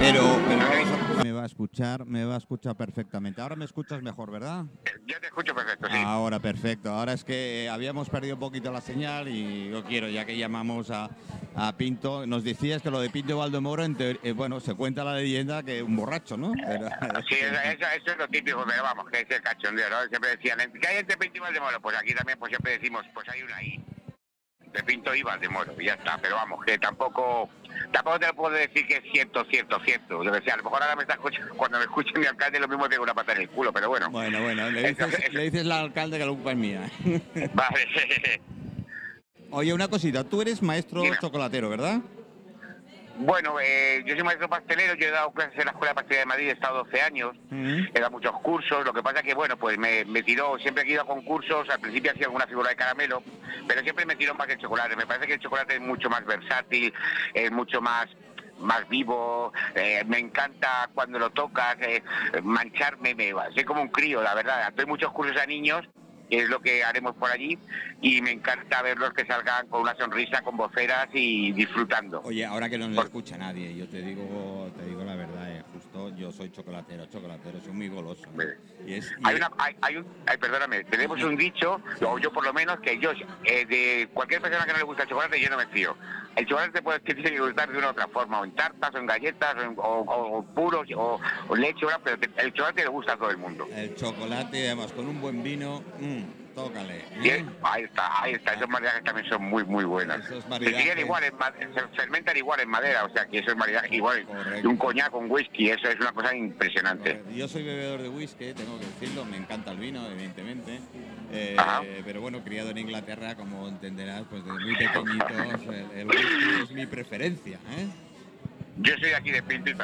Pero, me va a escuchar, me va a escuchar perfectamente. Ahora me escuchas mejor, ¿verdad? Ya te escucho perfecto, sí. Ahora perfecto. Ahora es que habíamos perdido un poquito la señal y yo quiero, ya que llamamos a, a Pinto, nos decías que lo de Pinto Valdemoro, eh, bueno, se cuenta la leyenda que un borracho, ¿no? Sí, eso, eso- eso es lo típico, pero vamos, que es el cachondeo, ¿no? Siempre decían, ¿qué hay entre Pinto y Valdemoro? Pues aquí también pues siempre decimos, pues hay una I. De Pinto y Valdemoro, y ya está. Pero vamos, que tampoco tampoco te lo puedo decir que es cierto, cierto, cierto. Yo decía, a lo mejor ahora me está escuchando, cuando me escuche mi alcalde lo mismo tengo una pata en el culo, pero bueno. Bueno, bueno, le dices, le dices al alcalde que la culpa es mía. Vale. Oye, una cosita, tú eres maestro chocolatero, ¿verdad? Bueno, eh, yo soy maestro pastelero, yo he dado clases en la Escuela de Pastelería de Madrid, he estado 12 años, he dado muchos cursos, lo que pasa que, bueno, pues me, me tiró, siempre he ido a concursos, al principio hacía alguna figura de caramelo, pero siempre me tiró más que el chocolate, me parece que el chocolate es mucho más versátil, es mucho más más vivo, eh, me encanta cuando lo tocas, eh, mancharme, me va, soy como un crío, la verdad, doy muchos cursos a niños, es lo que haremos por allí, y me encanta verlos que salgan con una sonrisa, con voceras y disfrutando. Oye, ahora que no le escucha nadie, yo te digo, te digo la verdad, eh, justo yo soy chocolatero, chocolatero, soy muy goloso. ¿no? Y es, y- Hay una, hay, hay un, ay, perdóname, tenemos un dicho, o yo por lo menos, que yo, eh, de cualquier persona que no le gusta el chocolate, yo no me fío. El chocolate te puede, gustar de una u otra forma, o en tartas, o en galletas, o, en- o- o- o puros, o, leche, pero el chocolate le gusta a todo el mundo. el chocolate, además, con un buen vino, mm, tócale. ¿eh? ahí está, ahí está, esos maridajes también son muy, muy buenas. Esos Se maridajes. crían igual, en se fermentan igual en madera, o sea que eso es maridaje igual. Correcto. Un coñac con whisky, eso es una cosa impresionante. Yo soy bebedor de whisky, tengo que decirlo, me encanta el vino, evidentemente. Eh, pero bueno, criado en Inglaterra, como entenderás, pues desde muy pequeñitos, el, el whisky es mi preferencia. ¿eh? Yo soy aquí de Pinto y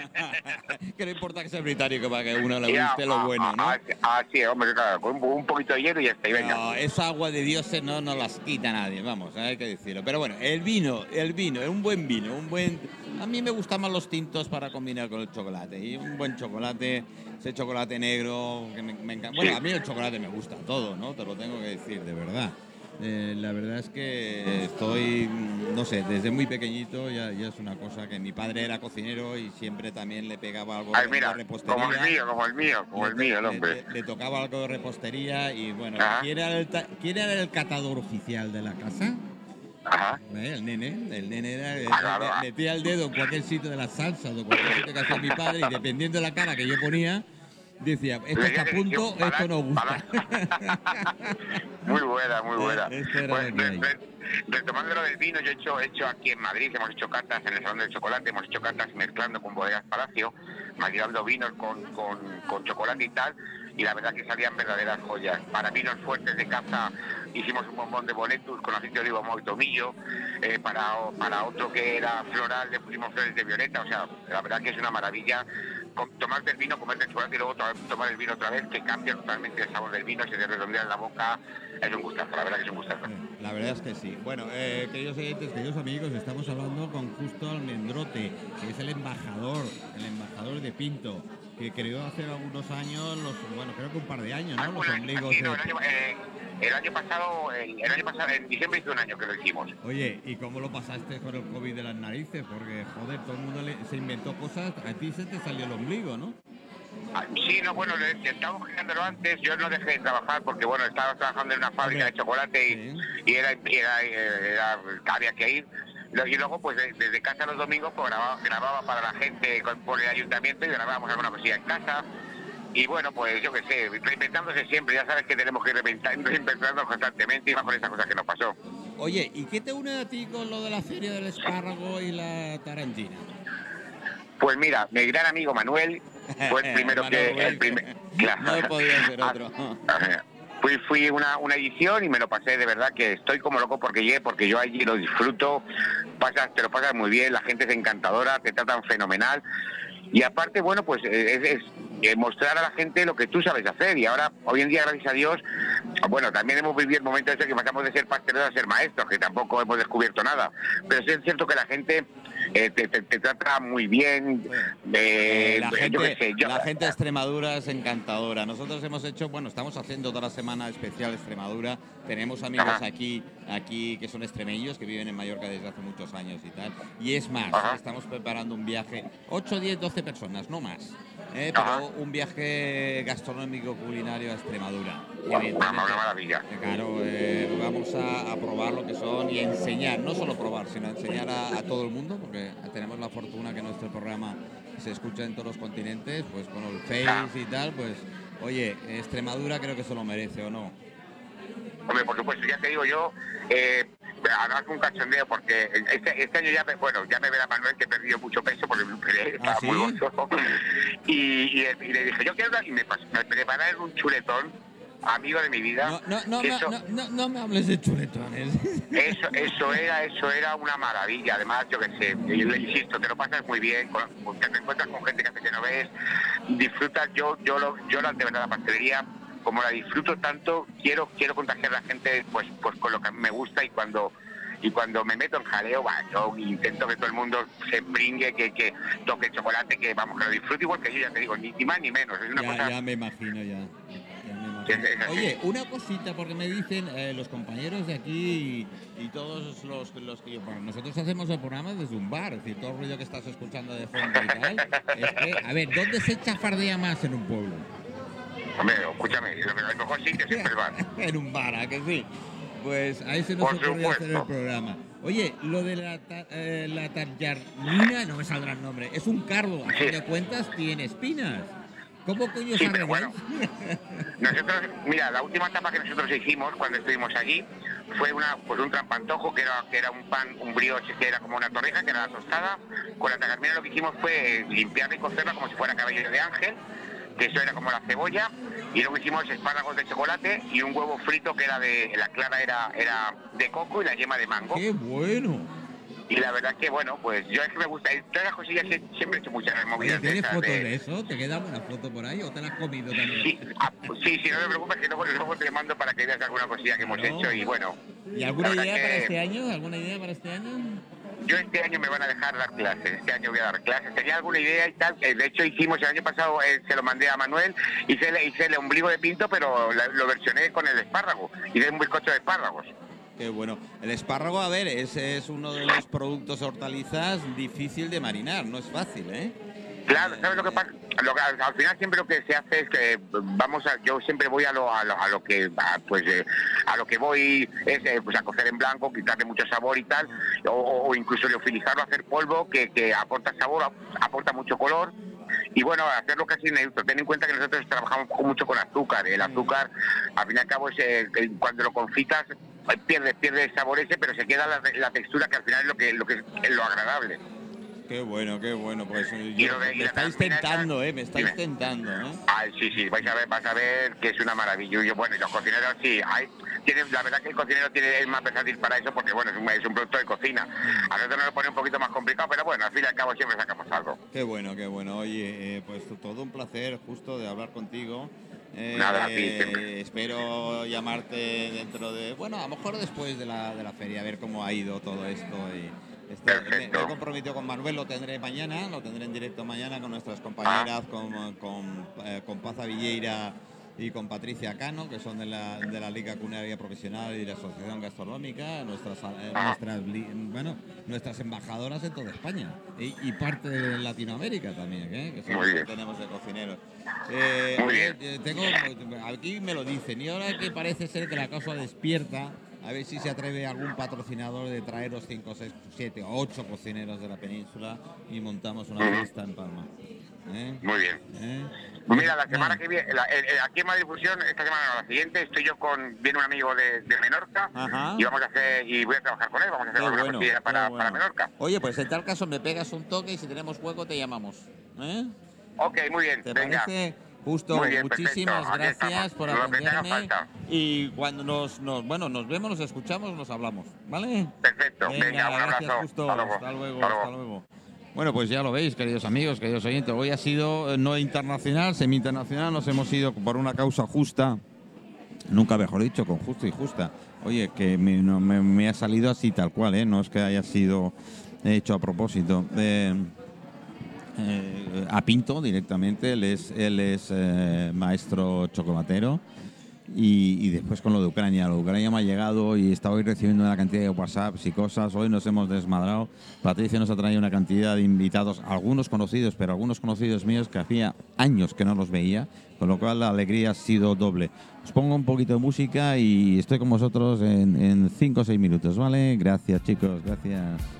que no importa que sea británico para que uno le Ya, guste lo ah, bueno, ¿no? ah, ah, sí, hombre, claro, con un, un poquito de hielo y ya está, y venga. No, esa agua de dioses no nos las quita nadie, vamos, hay que decirlo. Pero bueno, el vino, el vino, un buen vino, un buen... A mí me gustan más los tintos para combinar con el chocolate. Y un buen chocolate, ese chocolate negro, que me, me encanta. Bueno, a mí el chocolate me gusta todo, ¿no? Te lo tengo que decir, de verdad. Eh, la verdad es que estoy, no sé, desde muy pequeñito ya, ya es una cosa que mi padre era cocinero y siempre también le pegaba algo Ay, de mira, repostería. como el mío, como el mío, como el Le- mío, el le- hombre. Le, le tocaba algo de repostería y bueno. ¿quién era, el, quién era el catador oficial de la casa? Ajá. Eh, El nene, el nene era, el- claro, ah. metía el dedo en cualquier sitio de la salsa o de cualquier sitio que hacía mi padre y dependiendo de la cara que yo ponía, decía, esto está a punto, esto no gusta. Muy buena, muy buena. Esto era Pues, hay. re- retomando lo del vino, yo he hecho, he hecho aquí en Madrid, hemos hecho catas en el Salón del Chocolate, hemos hecho catas mezclando con bodegas Palacio, maridando vinos con, con, con chocolate y tal, y la verdad que salían verdaderas joyas. Para vinos fuertes de casa hicimos un bombón de boletus con aceite de oliva muy tomillo, eh, para, para otro que era floral le pusimos flores de violeta, o sea, la verdad que es una maravilla tomarte el vino, comerte el chocolate y luego to- tomar el vino otra vez, que cambia totalmente el sabor del vino, se te redondea en la boca, es un gustazo, la verdad que es un gustazo. La verdad es que sí. Bueno, eh, queridos oyentes, queridos amigos, estamos hablando con Justo Almendrote, que es el embajador, el embajador de Pinto, que creó hace algunos años, los, bueno, creo que un par de años, ¿no? Los ombligos sí, no, de- el, año, eh, el año pasado, el, el año pasado, en diciembre hizo un año que lo hicimos. Oye, ¿y cómo lo pasaste con el COVID de las narices? Porque, joder, todo el mundo le- se inventó cosas, a ti se te salió el ombligo, ¿no? Ah, Sí, no, bueno, estábamos generándolo antes, yo no dejé de trabajar porque, bueno, estaba trabajando en una fábrica de chocolate y, y era, era, era- había que ir. Y luego, pues de- desde casa los domingos, pues grababa, grababa para la gente por el ayuntamiento y grabábamos alguna cosilla en casa. Y bueno, pues yo qué sé, reinventándose siempre, ya sabes que tenemos que reinventar, reinventarnos constantemente y más con esas cosas que nos pasó. Oye, ¿y qué te une a ti con lo de la feria del espárrago y la tarantina? Pues mira, mi gran amigo Manuel fue el primero que... El primer, claro. No podía ser Ah, otro. Ajá. Fui, fui una, una edición y me lo pasé de verdad que estoy como loco porque llegué, porque yo allí lo disfruto, pasas, te lo pasas muy bien, la gente es encantadora, te tratan fenomenal. Y aparte, bueno, pues eh, es, es- eh, mostrar a la gente lo que tú sabes hacer. Y ahora, hoy en día, gracias a Dios, bueno, también hemos vivido el momento ese que pasamos de ser pasteleros a ser maestros, que tampoco hemos descubierto nada. Pero sí es cierto que la gente eh, te, trata muy bien. Eh, la, gente, la gente de Extremadura es encantadora. Nosotros hemos hecho, bueno, estamos haciendo toda la semana especial Extremadura. Tenemos amigos aquí, aquí que son extremeños, que viven en Mallorca desde hace muchos años y tal. Y es más, estamos preparando un viaje, 8, 10, 12 personas, no más. Eh, pero un viaje gastronómico culinario a Extremadura. Una, maravilla. Claro, eh, vamos a, probar lo que son y enseñar, no solo probar, sino enseñar a, todo el mundo, porque tenemos la fortuna que nuestro programa se escucha en todos los continentes, pues con el Face y tal, pues oye, Extremadura creo que se lo merece o no. Hombre, por supuesto, ya te digo yo, eh, además un cachondeo porque este, este, año ya me, bueno, ya me verá Manuel que he perdido mucho peso porque me operé, ¿Ah, estaba muy gozoso. Y, y, le dije, yo quiero y me, me prepararon un chuletón amigo de mi vida. No, no, no, no, me hables de chuletones. Eso, eso era, eso era una maravilla. Además, yo que sé, yo le insisto, te lo pasas muy bien, con, te encuentras con gente que hace que no ves, disfrutas. Yo, yo, lo, yo de verdad la pastelería como la disfruto tanto, quiero quiero contagiar a la gente pues pues con lo que a mí me gusta y cuando y cuando me meto en jaleo, va, yo intento que todo el mundo se bringue, que, que toque chocolate, que vamos, que lo disfrute igual que yo, ya te digo, ni, más ni menos. Es una ya, ya me imagino, ya. Oye, una cosita, porque me dicen eh, los compañeros de aquí y, todos los, los que yo. Bueno, nosotros hacemos el programa desde un bar, es decir, todo el ruido que estás escuchando de fondo y tal. es que, a ver, ¿dónde se chafardea más en un pueblo? Hombre, escúchame, lo que mejor sí que siempre van. en un bar, ¿a que sí? Pues ahí se nos ocurrió hacer el programa. Oye, lo de la, eh, la no me saldrá el nombre, es un cardo, a fin de cuentas tiene espinas. ¿Cómo coño sí, pero bueno, nosotros, mira, la última etapa que nosotros hicimos cuando estuvimos allí fue una, pues un trampantojo que era, que era un pan, un brioche que era como una torreja, que era la tostada. Con la tagarmina lo que hicimos fue limpiarla y cocerla como si fuera cabello de ángel que eso era como la cebolla, y luego hicimos espárragos de chocolate y un huevo frito que era de, la clara era, era de coco y la yema de mango. ¡Qué bueno! Y la verdad que, bueno, pues yo es que me gusta, todas las cosillas siempre he hecho muchas movidas. ¿Tienes fotos de... eso? ¿Te queda una foto por ahí o te la has comido también? Sí, ah, pues sí, sí, no te preocupes que luego, luego te mando para que veas alguna cosilla que hemos hecho y bueno. ¿Y alguna idea para este año? ¿Alguna idea para este año? Yo este año me van a dejar dar clases, este año voy a dar clases. Tenía alguna idea y tal, de hecho hicimos el año pasado, eh, se lo mandé a Manuel, hice, hice el ombligo de pinto, pero lo versioné con el espárrago, hice un bizcocho de espárragos. Qué bueno. El espárrago, a ver, ese es uno de los productos hortalizas difícil de marinar, no es fácil, ¿eh? Claro, ¿sabes lo que pasa? al final siempre lo que se hace es que vamos a, yo siempre voy a lo, a lo, que pues eh, a lo que voy es eh, pues a cocer en blanco, quitarle mucho sabor y tal, o, incluso leofilizarlo, hacer polvo que, que aporta sabor, aporta mucho color y bueno, hacerlo casi neutro. Ten en cuenta que nosotros trabajamos mucho con azúcar. El azúcar, al fin y al cabo, es, eh, cuando lo confitas, pierde, pierde el sabor ese, pero se queda la, la textura que al final es lo que, lo que es lo agradable. Qué bueno, qué bueno. Pues me estáis tentando, ¿eh? Me estáis tentando, ¿eh? Ay, sí, sí, vais a ver, vas a ver que es una maravilla. Y bueno, y los cocineros sí, hay, tienen, la verdad que el cocinero tiene, es más versátil para eso porque, bueno, es un, es un producto de cocina. A nosotros nos lo pone un poquito más complicado, pero bueno, al fin y al cabo siempre sacamos algo. Qué bueno, qué bueno. Oye, eh, pues todo un placer justo de hablar contigo. Eh, Nada, eh, espero llamarte dentro de, bueno, a lo mejor después de la, de la feria, a ver cómo ha ido todo esto y este, me, he comprometido con Manuel, lo tendré mañana, lo tendré en directo mañana con nuestras compañeras, con, con, eh, con Paza Villeira y con Patricia Cano, que son de la, de la Liga Culinaria Profesional y de la Asociación Gastronómica, nuestras, eh, nuestras, bueno, nuestras embajadoras en toda España y, parte de Latinoamérica también, ¿eh? que son los que tenemos de cocineros. Eh, tengo, aquí me lo dicen, y ahora que parece ser que la cosa despierta, a ver si se atreve algún patrocinador de traeros 5, 6, 7 o 8 cocineros de la península y montamos una fiesta en Palma. ¿Eh? Muy bien. ¿Eh? Pues mira, la semana que viene, aquí en Madrid Fusión, esta semana no, la siguiente, estoy yo con, viene un amigo de, Menorca y vamos a hacer, y voy a trabajar con él, vamos a hacer una bueno, para, para, Menorca. Oye, pues en tal caso me pegas un toque y si tenemos hueco te llamamos. ¿Eh? Ok, muy bien. ¿Te parece? Justo, muchísimas gracias por atenderme. Y cuando nos, nos, bueno, nos vemos, nos escuchamos, nos hablamos, ¿vale? Perfecto. Venga, un gracias. Justo. Hasta luego. Hasta luego. Hasta luego. Bueno, pues ya lo veis, queridos amigos, queridos oyentes. Hoy ha sido eh, no internacional, semi-internacional. Nos hemos ido por una causa justa, nunca mejor dicho, con justo y justa. Oye, que me, ha salido así tal cual, ¿eh? No es que haya sido hecho a propósito. Eh, eh, a Pinto directamente, él es, él es maestro chocolatero. Y, después con lo de Ucrania. Lo de Ucrania me ha llegado y está hoy recibiendo una cantidad de WhatsApps y cosas. Hoy nos hemos desmadrado. Patricia nos ha traído una cantidad de invitados, algunos conocidos, pero algunos conocidos míos que hacía años que no los veía, con lo cual la alegría ha sido doble. Os pongo un poquito de música y estoy con vosotros en 5 o 6 minutos, ¿vale? Gracias chicos, gracias.